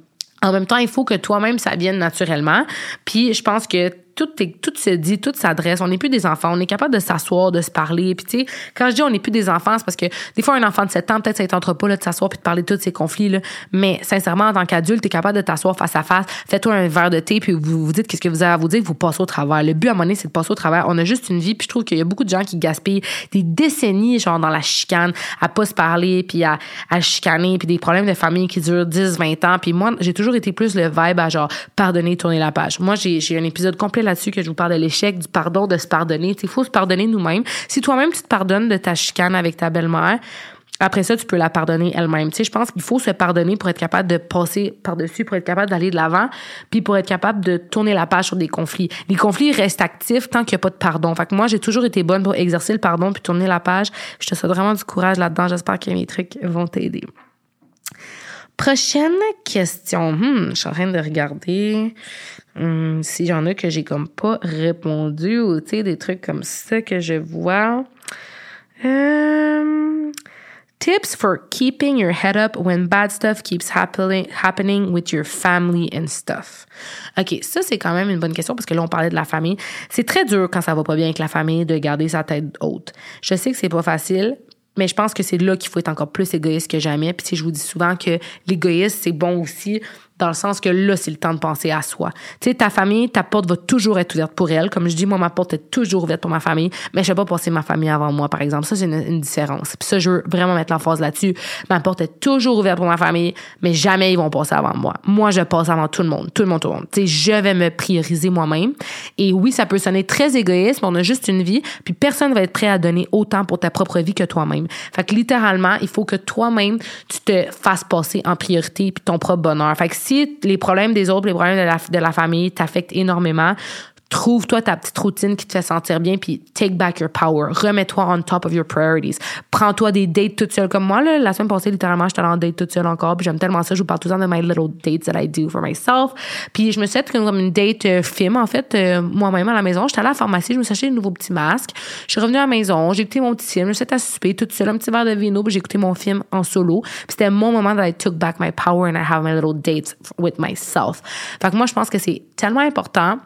En même temps, il faut que toi-même, ça vienne naturellement. Puis, je pense que tout, tout se dit, tout s'adresse. On n'est plus des enfants. On est capable de s'asseoir, de se parler. Puis, tu sais, quand je dis on n'est plus des enfants, c'est parce que des fois, un enfant de 7 ans, peut-être, ça ne tente pas là, de s'asseoir puis de parler de tous ces conflits. Là. Mais sincèrement, en tant qu'adulte, tu es capable de t'asseoir face à face. Fais-toi un verre de thé, puis vous vous dites qu'est-ce que vous avez à vous dire, vous passez au travers. Le but, à moment donné, c'est de passer au travers. On a juste une vie, puis je trouve qu'il y a beaucoup de gens qui gaspillent des décennies, genre, dans la chicane, à pas se parler, puis à, à chicaner, puis des problèmes de famille qui durent 10, 20 ans. Puis moi, j'ai toujours été plus le vibe à genre, pardonner, tourner la page. Moi, j'ai un épisode complet là-dessus que je vous parle de l'échec, du pardon, de se pardonner. Il faut se pardonner nous-mêmes. Si toi-même, tu te pardonnes de ta chicane avec ta belle-mère, après ça, tu peux la pardonner elle-même. Tu sais, je pense qu'il faut se pardonner pour être capable de passer par-dessus, pour être capable d'aller de l'avant, puis pour être capable de tourner la page sur des conflits. Les conflits restent actifs tant qu'il n'y a pas de pardon. Fait moi, j'ai toujours été bonne pour exercer le pardon puis tourner la page. Je te souhaite vraiment du courage là-dedans. J'espère que mes trucs vont t'aider. Prochaine question. Hmm, je suis en train de regarder hmm, si j'en ai que j'ai comme pas répondu ou tu des trucs comme ça que je vois. Euh, tips for keeping your head up when bad stuff keeps happening with your family and stuff. OK, ça, c'est quand même une bonne question parce que là, on parlait de la famille. C'est très dur quand ça va pas bien avec la famille de garder sa tête haute. Je sais que c'est pas facile, mais je pense que c'est là qu'il faut être encore plus égoïste que jamais. Puis si je vous dis souvent que l'égoïsme, c'est bon aussi dans le sens que là, c'est le temps de penser à soi. Tu sais, ta famille, ta porte va toujours être ouverte pour elle. Comme je dis, moi, ma porte est toujours ouverte pour ma famille, mais je vais pas passer ma famille avant moi, par exemple. Ça, c'est une, différence. Puis ça, je veux vraiment mettre l'emphase là-dessus. Ma porte est toujours ouverte pour ma famille, mais jamais ils vont passer avant moi. Moi, je passe avant tout le monde. Tout le monde, tout le monde. Tu sais, je vais me prioriser moi-même. Et oui, ça peut sonner très égoïste, mais on a juste une vie, puis personne va être prêt à donner autant pour ta propre vie que toi-même. Fait que littéralement, il faut que toi-même, tu te fasses passer en priorité, puis ton propre bonheur. Fait si les problèmes des autres, les problèmes de la, de la famille t'affectent énormément, Trouve-toi ta petite routine qui te fait sentir bien, puis take back your power. Remets-toi on top of your priorities. Prends-toi des dates toute seule. Comme moi, là, la semaine passée, littéralement, j'étais en date toute seule encore, puis j'aime tellement ça. Je vous parle tout le temps de my little dates that I do for myself. Puis je me suis fait comme une date euh, film, en fait, euh, moi-même à la maison. J'étais à la pharmacie, je me suis acheté un nouveau petit masque. Je suis revenue à la maison, j'ai écouté mon petit film, je me suis à souper toute seule, un petit verre de vino, puis j'ai écouté mon film en solo. C'était mon moment that I took back my power and I have my little dates with myself. Fait que moi, je pense que c'est tellement important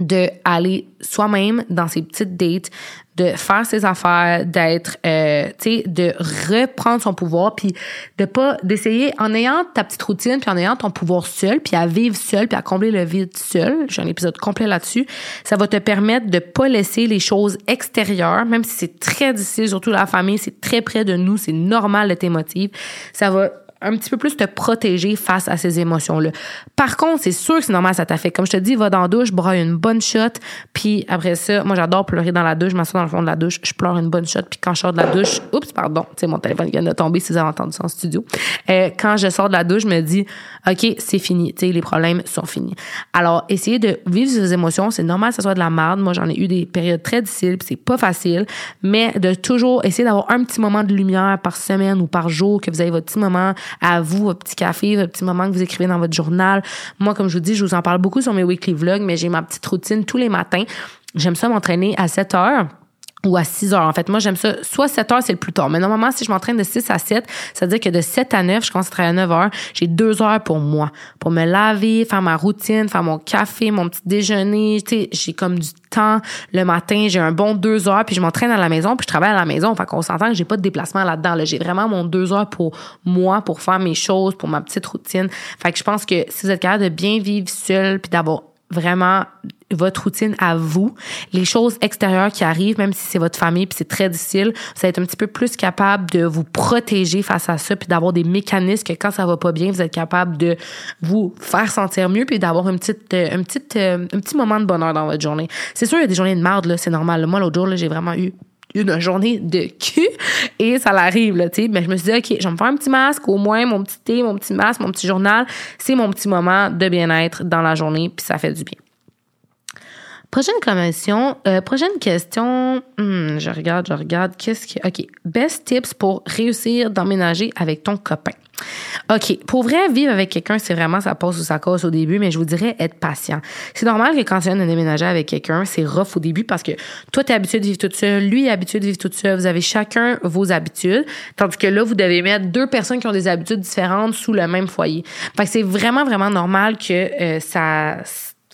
de aller soi-même dans ses petites dates, de faire ses affaires, d'être, euh, tu sais, de reprendre son pouvoir, puis de pas, d'essayer en ayant ta petite routine, puis en ayant ton pouvoir seul, puis à vivre seul, puis à combler le vide seul. J'ai un épisode complet là-dessus. Ça va te permettre de pas laisser les choses extérieures, même si c'est très difficile, surtout la famille, c'est très près de nous, c'est normal de tes motifs. Ça va un petit peu plus te protéger face à ces émotions-là. Par contre, c'est sûr que c'est normal, ça t'affecte. Comme je te dis, va dans la douche, braille une bonne shot, puis après ça, moi j'adore pleurer dans la douche, je m'assois dans le fond de la douche, je pleure une bonne shot, puis quand je sors de la douche, oups, pardon, tu sais, mon téléphone vient de tomber si vous avez entendu ça en studio. Euh, quand je sors de la douche, je me dis, OK, c'est fini, tu sais, les problèmes sont finis. Alors, essayez de vivre ces émotions, c'est normal que ça soit de la merde. Moi, j'en ai eu des périodes très difficiles, c'est pas facile, mais de toujours essayer d'avoir un petit moment de lumière par semaine ou par jour, que vous avez votre petit moment à vous, votre petit café, votre petit moment que vous écrivez dans votre journal. Moi, comme je vous dis, je vous en parle beaucoup sur mes weekly vlogs, mais j'ai ma petite routine tous les matins. J'aime ça m'entraîner à 7 heures ou à 6 heures. En fait, moi, j'aime ça. Soit 7 heures, c'est le plus tard. Mais normalement, si je m'entraîne de 6 à 7, ça veut dire que de 7 à 9, je commence à travailler à 9 heures. J'ai 2 heures pour moi. Pour me laver, faire ma routine, faire mon café, mon petit déjeuner. Tu sais, j'ai comme du temps le matin. J'ai un bon 2 heures. Puis je m'entraîne à la maison. Puis je travaille à la maison. Fait qu'on s'entend que j'ai pas de déplacement là-dedans. Là. J'ai vraiment mon 2 heures pour moi, pour faire mes choses, pour ma petite routine. Fait que je pense que si vous êtes capable de bien vivre seul puis d'avoir vraiment votre routine à vous, les choses extérieures qui arrivent, même si c'est votre famille puis c'est très difficile, vous allez être un petit peu plus capable de vous protéger face à ça puis d'avoir des mécanismes que quand ça va pas bien, vous êtes capable de vous faire sentir mieux puis d'avoir une petite euh, un petit euh, un petit moment de bonheur dans votre journée. C'est sûr il y a des journées de merde là, c'est normal. Moi l'autre jour j'ai vraiment eu une journée de cul. Et ça l'arrive là tu sais. Mais je me suis dit ok je vais me faire un petit masque au moins mon petit thé mon petit masque mon petit journal. C'est mon petit moment de bien-être dans la journée puis ça fait du bien Prochaine commission, euh, prochaine question. Hmm, je regarde, je regarde. Qu'est-ce que. OK. Best tips pour réussir d'emménager avec ton copain. OK. Pour vrai, vivre avec quelqu'un, c'est vraiment ça passe ou ça casse au début, mais je vous dirais être patient. C'est normal que quand tu viens de déménager avec quelqu'un, c'est rough au début parce que toi, tu es habitué de vivre toute seule, lui est habitué de vivre toute seule, vous avez chacun vos habitudes, tandis que là, vous devez mettre deux personnes qui ont des habitudes différentes sous le même foyer. Fait que c'est vraiment, vraiment normal que euh, ça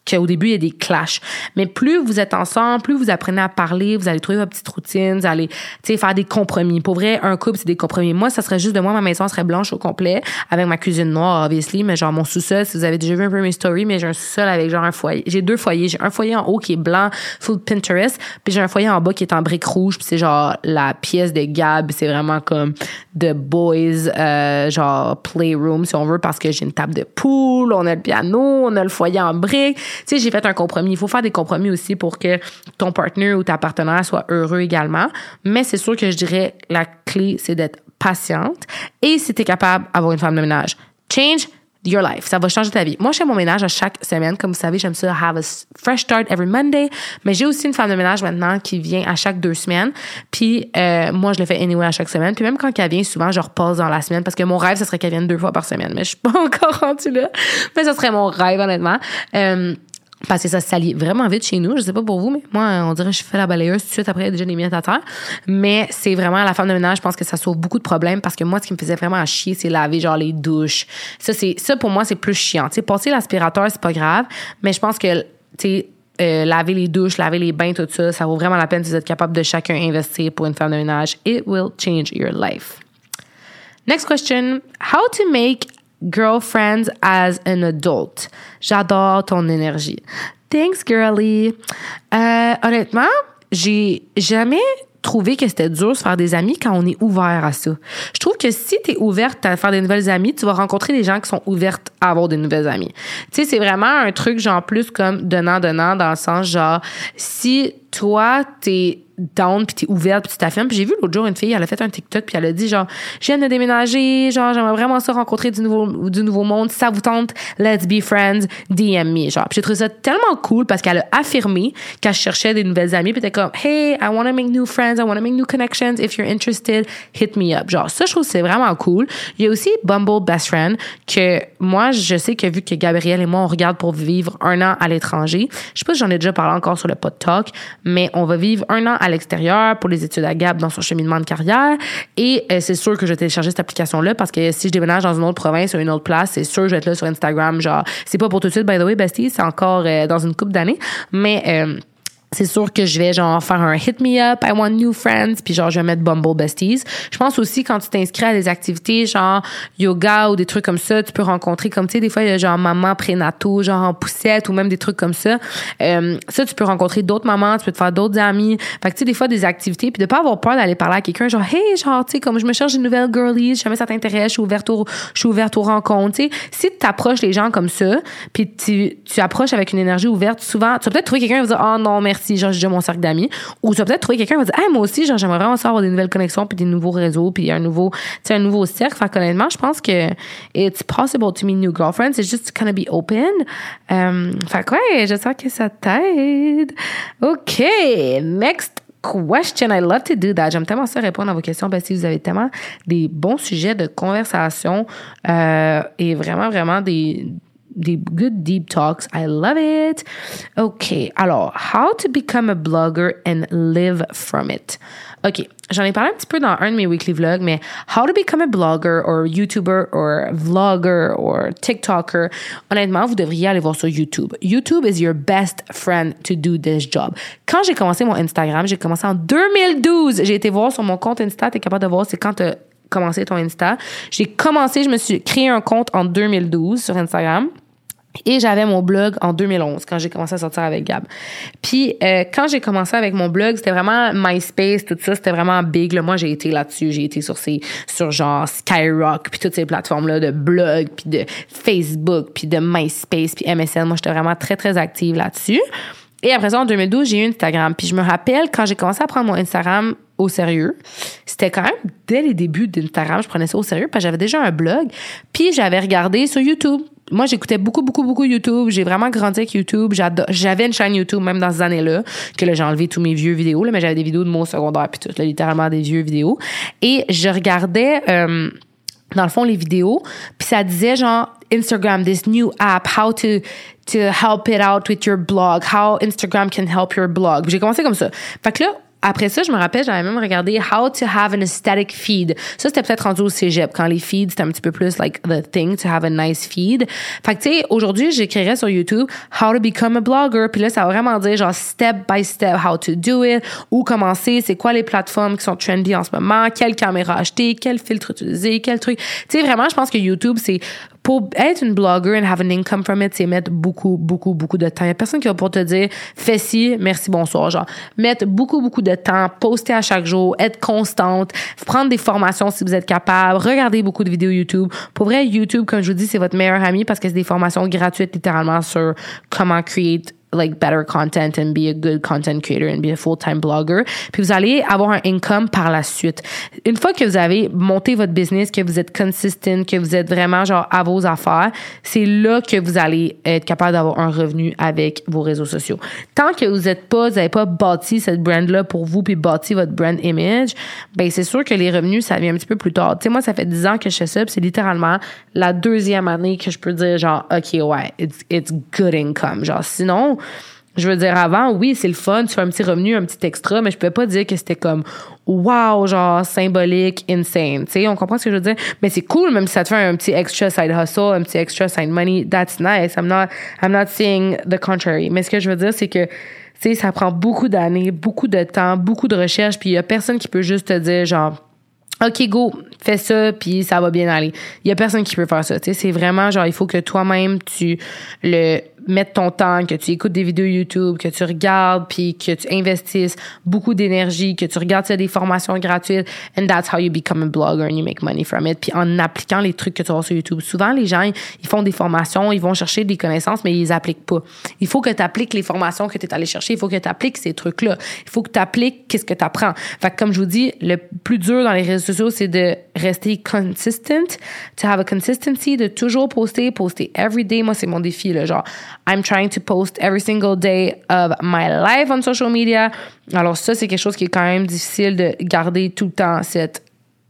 qu'au début, il y a des clashs. Mais plus vous êtes ensemble, plus vous apprenez à parler, vous allez trouver votre petite routine, vous allez, faire des compromis. Pour vrai, un couple, c'est des compromis. Moi, ça serait juste de moi, ma maison serait blanche au complet, avec ma cuisine noire, obviously, mais genre mon sous-sol, si vous avez déjà vu un peu mes stories, mais j'ai un sous-sol avec genre un foyer. J'ai deux foyers. J'ai un foyer en haut qui est blanc, full Pinterest, puis j'ai un foyer en bas qui est en briques rouges, puis c'est genre la pièce de Gab, c'est vraiment comme the boys, euh, genre playroom, si on veut, parce que j'ai une table de poule, on a le piano, on a le foyer en briques tu sais, j'ai fait un compromis. Il faut faire des compromis aussi pour que ton partenaire ou ta partenaire soit heureux également. Mais c'est sûr que je dirais la clé, c'est d'être patiente et si tu es capable d'avoir une femme de ménage. Change your life. Ça va changer ta vie. Moi, je fais mon ménage à chaque semaine. Comme vous savez, j'aime ça have a fresh start every Monday. Mais j'ai aussi une femme de ménage maintenant qui vient à chaque deux semaines. Puis euh, moi, je le fais anyway à chaque semaine. Puis même quand elle vient, souvent, je repasse dans la semaine parce que mon rêve, ce serait qu'elle vienne deux fois par semaine. Mais je suis pas encore rendue là. Mais ce serait mon rêve, honnêtement. Euh, parce que ça se salit vraiment vite chez nous. Je sais pas pour vous, mais moi, on dirait que je fais la balayeuse tout de suite après déjà des minutes à terre. Mais c'est vraiment la femme de ménage, je pense que ça sauve beaucoup de problèmes parce que moi, ce qui me faisait vraiment chier, c'est laver genre les douches. Ça, c'est, ça pour moi, c'est plus chiant. Tu sais, passer l'aspirateur, c'est pas grave, mais je pense que, tu sais, euh, laver les douches, laver les bains, tout ça, ça vaut vraiment la peine si vous êtes capable de chacun investir pour une femme de ménage. It will change your life. Next question. How to make girlfriends as an adult. J'adore ton énergie. Thanks, girly. Euh, honnêtement, j'ai jamais trouvé que c'était dur de se faire des amis quand on est ouvert à ça. Je trouve que si tu es ouverte à faire des nouvelles amies, tu vas rencontrer des gens qui sont ouvertes à avoir des nouvelles amies. Tu sais, c'est vraiment un truc genre plus comme donnant-donnant dans le sens genre si toi, t'es down puis t'es ouverte puis tu t'affirmes. Puis j'ai vu l'autre jour une fille elle a fait un TikTok puis elle a dit genre je viens de déménager genre j'aimerais vraiment ça rencontrer du nouveau du nouveau monde. Ça vous tente? Let's be friends. DM me genre. Puis j'ai trouvé ça tellement cool parce qu'elle a affirmé qu'elle cherchait des nouvelles amies puis t'es comme hey I want to make new friends. I want to make new connections. If you're interested hit me up genre ça je trouve c'est vraiment cool. Il y a aussi Bumble Best Friend que moi je sais que vu que Gabrielle et moi on regarde pour vivre un an à l'étranger je sais pas si j'en ai déjà parlé encore sur le pod talk mais on va vivre un an à l'extérieur pour les études à Gap dans son cheminement de carrière. Et euh, c'est sûr que je vais télécharger cette application-là parce que si je déménage dans une autre province ou une autre place, c'est sûr que je vais être là sur Instagram. Genre, c'est pas pour tout de suite, by the way, bestie, c'est encore euh, dans une couple d'années. Mais euh, c'est sûr que je vais genre faire un hit me up, I want new friends, puis genre je vais mettre Bumble Besties. Je pense aussi quand tu t'inscris à des activités genre yoga ou des trucs comme ça, tu peux rencontrer comme tu sais des fois il y a genre maman prénato, genre en poussette ou même des trucs comme ça. Euh, ça tu peux rencontrer d'autres mamans, tu peux te faire d'autres amis. Fait que tu sais des fois des activités puis de pas avoir peur d'aller parler à quelqu'un genre hey genre tu sais comme je me cherche une nouvelle girlie, jamais ça t'intéresse, je suis ouverte aux je suis ouverte aux rencontres, tu sais. Si tu approches les gens comme ça, puis tu tu approches avec une énergie ouverte, souvent tu vas peut-être trouver quelqu'un qui va dire "Oh non, merci si genre j'ai mon cercle d'amis. Ou tu vas peut-être trouver quelqu'un qui va dire hey, moi aussi genre j'aimerais vraiment avoir des nouvelles connexions puis des nouveaux réseaux puis un nouveau un nouveau cercle. Fait honnêtement je pense que it's possible to meet new girlfriends. It's just of be open. Um, fait ouais j'espère que ça t'aide. Ok next question. I love to do that. J'aime tellement ça répondre à vos questions parce que vous avez tellement des bons sujets de conversation euh, et vraiment, vraiment des, des good deep talks. I love it. OK. Alors, how to become a blogger and live from it? OK. J'en ai parlé un petit peu dans un de mes weekly vlogs, mais how to become a blogger or YouTuber or vlogger or TikToker? Honnêtement, vous devriez aller voir sur YouTube. YouTube is your best friend to do this job. Quand j'ai commencé mon Instagram, j'ai commencé en 2012. J'ai été voir sur mon compte Insta, t'es capable de voir, c'est quand commencé ton Insta. J'ai commencé, je me suis créé un compte en 2012 sur Instagram. Et j'avais mon blog en 2011 quand j'ai commencé à sortir avec Gab. Puis euh, quand j'ai commencé avec mon blog, c'était vraiment MySpace, tout ça, c'était vraiment big. Là. Moi, j'ai été là-dessus, j'ai été sur ces sur genre Skyrock, puis toutes ces plateformes là de blog, puis de Facebook, puis de MySpace, puis MSN. Moi, j'étais vraiment très très active là-dessus. Et après ça, en 2012, j'ai eu Instagram. Puis je me rappelle quand j'ai commencé à prendre mon Instagram au sérieux, c'était quand même dès les débuts d'Instagram, je prenais ça au sérieux parce que j'avais déjà un blog. Puis j'avais regardé sur YouTube moi, j'écoutais beaucoup, beaucoup, beaucoup YouTube. J'ai vraiment grandi avec YouTube. J'avais une chaîne YouTube même dans ces années-là, que là, j'ai enlevé tous mes vieux vidéos, là, mais j'avais des vidéos de mots secondaires puis tout, là, littéralement des vieux vidéos. Et je regardais, euh, dans le fond, les vidéos, puis ça disait genre Instagram, this new app, how to to help it out with your blog, how Instagram can help your blog. J'ai commencé comme ça. Fait que là, après ça, je me rappelle, j'avais même regardé How to have an aesthetic feed. Ça, c'était peut-être rendu au cégep, quand les feeds, c'était un petit peu plus like the thing to have a nice feed. Fait que, tu sais, aujourd'hui, j'écrirais sur YouTube How to become a blogger. Puis là, ça va vraiment dire genre step by step how to do it, où commencer, c'est quoi les plateformes qui sont trendy en ce moment, quelle caméra acheter, quel filtre utiliser, quel truc. Tu sais, vraiment, je pense que YouTube, c'est pour être une blogger and have an income from it, c'est mettre beaucoup, beaucoup, beaucoup de temps. Il y a personne qui va pour te dire, fais ci, merci, bonsoir. Genre, mettre beaucoup, beaucoup de temps, poster à chaque jour, être constante, prendre des formations si vous êtes capable, regarder beaucoup de vidéos YouTube. Pour vrai, YouTube, comme je vous dis, c'est votre meilleur ami parce que c'est des formations gratuites littéralement sur comment create like better content and be a good content creator and be a full-time blogger. Puis vous allez avoir un income par la suite. Une fois que vous avez monté votre business, que vous êtes consistent, que vous êtes vraiment genre à vos affaires, c'est là que vous allez être capable d'avoir un revenu avec vos réseaux sociaux. Tant que vous êtes pas, vous n'avez pas bâti cette brand-là pour vous puis bâti votre brand image, ben c'est sûr que les revenus, ça vient un petit peu plus tard. Tu sais, moi, ça fait 10 ans que je fais ça, c'est littéralement la deuxième année que je peux dire genre, OK, ouais, it's, it's good income. Genre, sinon, je veux dire, avant, oui, c'est le fun, tu fais un petit revenu, un petit extra, mais je peux pas dire que c'était comme wow, genre symbolique, insane. Tu sais, on comprend ce que je veux dire? Mais c'est cool, même si ça te fait un petit extra side hustle, un petit extra side money, that's nice. I'm not, I'm not saying the contrary. Mais ce que je veux dire, c'est que, tu sais, ça prend beaucoup d'années, beaucoup de temps, beaucoup de recherche, puis il y a personne qui peut juste te dire, genre, OK, go, fais ça, puis ça va bien aller. Il y a personne qui peut faire ça. Tu sais, c'est vraiment genre, il faut que toi-même, tu le mettre ton temps, que tu écoutes des vidéos YouTube, que tu regardes, puis que tu investisses beaucoup d'énergie, que tu regardes des formations gratuites, and that's how you become a blogger and you make money from it. Puis en appliquant les trucs que tu vois sur YouTube. Souvent, les gens, ils font des formations, ils vont chercher des connaissances, mais ils les appliquent pas. Il faut que tu appliques les formations que tu es allé chercher, il faut que tu appliques ces trucs-là. Il faut que tu appliques qu'est-ce que tu apprends. Fait que comme je vous dis, le plus dur dans les réseaux sociaux, c'est de rester consistent, to have a consistency, de toujours poster, poster every day. Moi, c'est mon défi, là, genre I'm trying to post every single day of my life on social media. Alors ça, c'est quelque chose qui est quand même difficile de garder tout le temps cette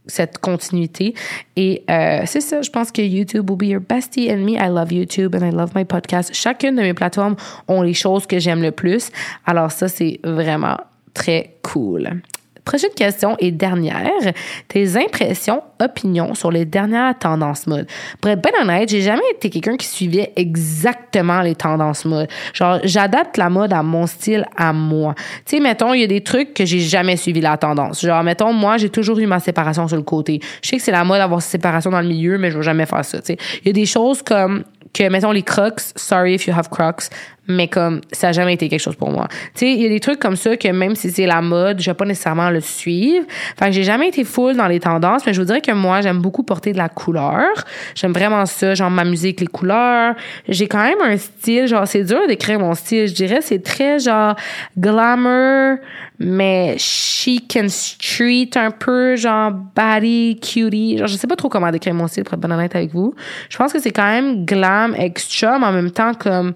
cette continuité. Et euh, c'est ça, je pense que YouTube will be your bestie and me. I love YouTube and I love my podcast. Chacune de mes plateformes ont les choses que j'aime le plus. Alors ça, c'est vraiment très cool. Prochaine question et dernière. Tes impressions, opinions sur les dernières tendances mode. Pour être bien honnête, j'ai jamais été quelqu'un qui suivait exactement les tendances mode. Genre, j'adapte la mode à mon style, à moi. Tu sais, mettons, il y a des trucs que j'ai jamais suivi la tendance. Genre, mettons, moi, j'ai toujours eu ma séparation sur le côté. Je sais que c'est la mode d'avoir séparation dans le milieu, mais je vais jamais faire ça, tu sais. Il y a des choses comme que, mettons, les crocs, sorry if you have crocs, mais comme ça n'a jamais été quelque chose pour moi. Tu sais, il y a des trucs comme ça que même si c'est la mode, je vais pas nécessairement le suivre. Fait que j'ai jamais été full dans les tendances, mais je vous dirais que moi, j'aime beaucoup porter de la couleur. J'aime vraiment ça, genre m'amuser avec les couleurs. J'ai quand même un style, genre c'est dur d'écrire mon style, je dirais c'est très genre glamour, mais chic and street un peu genre body cutie. Genre je sais pas trop comment décrire mon style pour être honnête avec vous. Je pense que c'est quand même glam extra, mais en même temps comme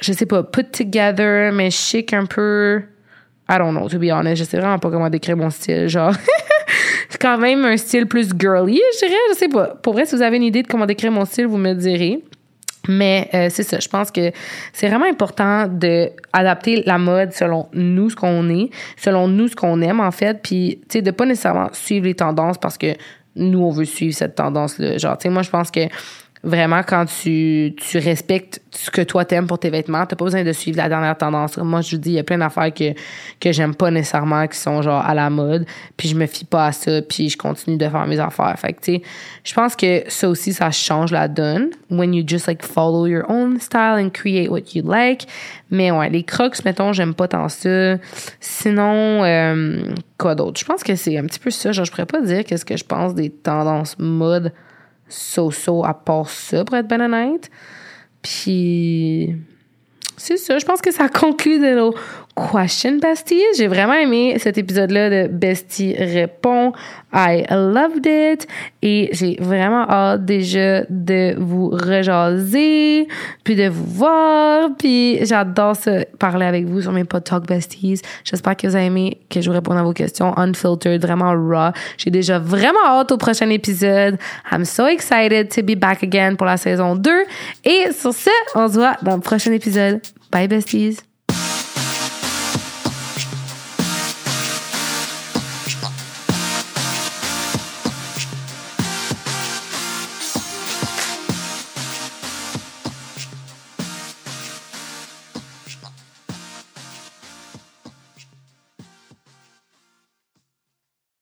je sais pas, put together, mais chic un peu. I don't know, to be honest. Je sais vraiment pas comment décrire mon style. Genre, c'est quand même un style plus girly, je dirais. Je sais pas. Pour vrai, si vous avez une idée de comment décrire mon style, vous me direz. Mais euh, c'est ça, je pense que c'est vraiment important de adapter la mode selon nous ce qu'on est, selon nous ce qu'on aime en fait, puis tu sais de pas nécessairement suivre les tendances parce que nous on veut suivre cette tendance là. Genre tu sais moi je pense que vraiment, quand tu, tu respectes ce que toi t'aimes pour tes vêtements, t'as pas besoin de suivre la dernière tendance. Moi, je vous dis, il y a plein d'affaires que, que j'aime pas nécessairement, qui sont genre à la mode, puis je me fie pas à ça, puis je continue de faire mes affaires. Fait que, tu sais, je pense que ça aussi, ça change la donne. When you just, like, follow your own style and create what you like. Mais ouais, les crocs, mettons, j'aime pas tant ça. Sinon, euh, quoi d'autre? Je pense que c'est un petit peu ça. Genre, je pourrais pas dire qu'est-ce que je pense des tendances mode so-so à part ça, pour être bien honnête. Puis, c'est ça. Je pense que ça conclut de nos question besties. J'ai vraiment aimé cet épisode-là de Bestie répond. I loved it. Et j'ai vraiment hâte déjà de vous rejaser, puis de vous voir. Puis j'adore se parler avec vous sur mes Pod Talk Besties. J'espère que vous avez aimé que je vous réponde à vos questions unfiltered, vraiment raw. J'ai déjà vraiment hâte au prochain épisode. I'm so excited to be back again pour la saison 2. Et sur ce, on se voit dans le prochain épisode. Bye besties!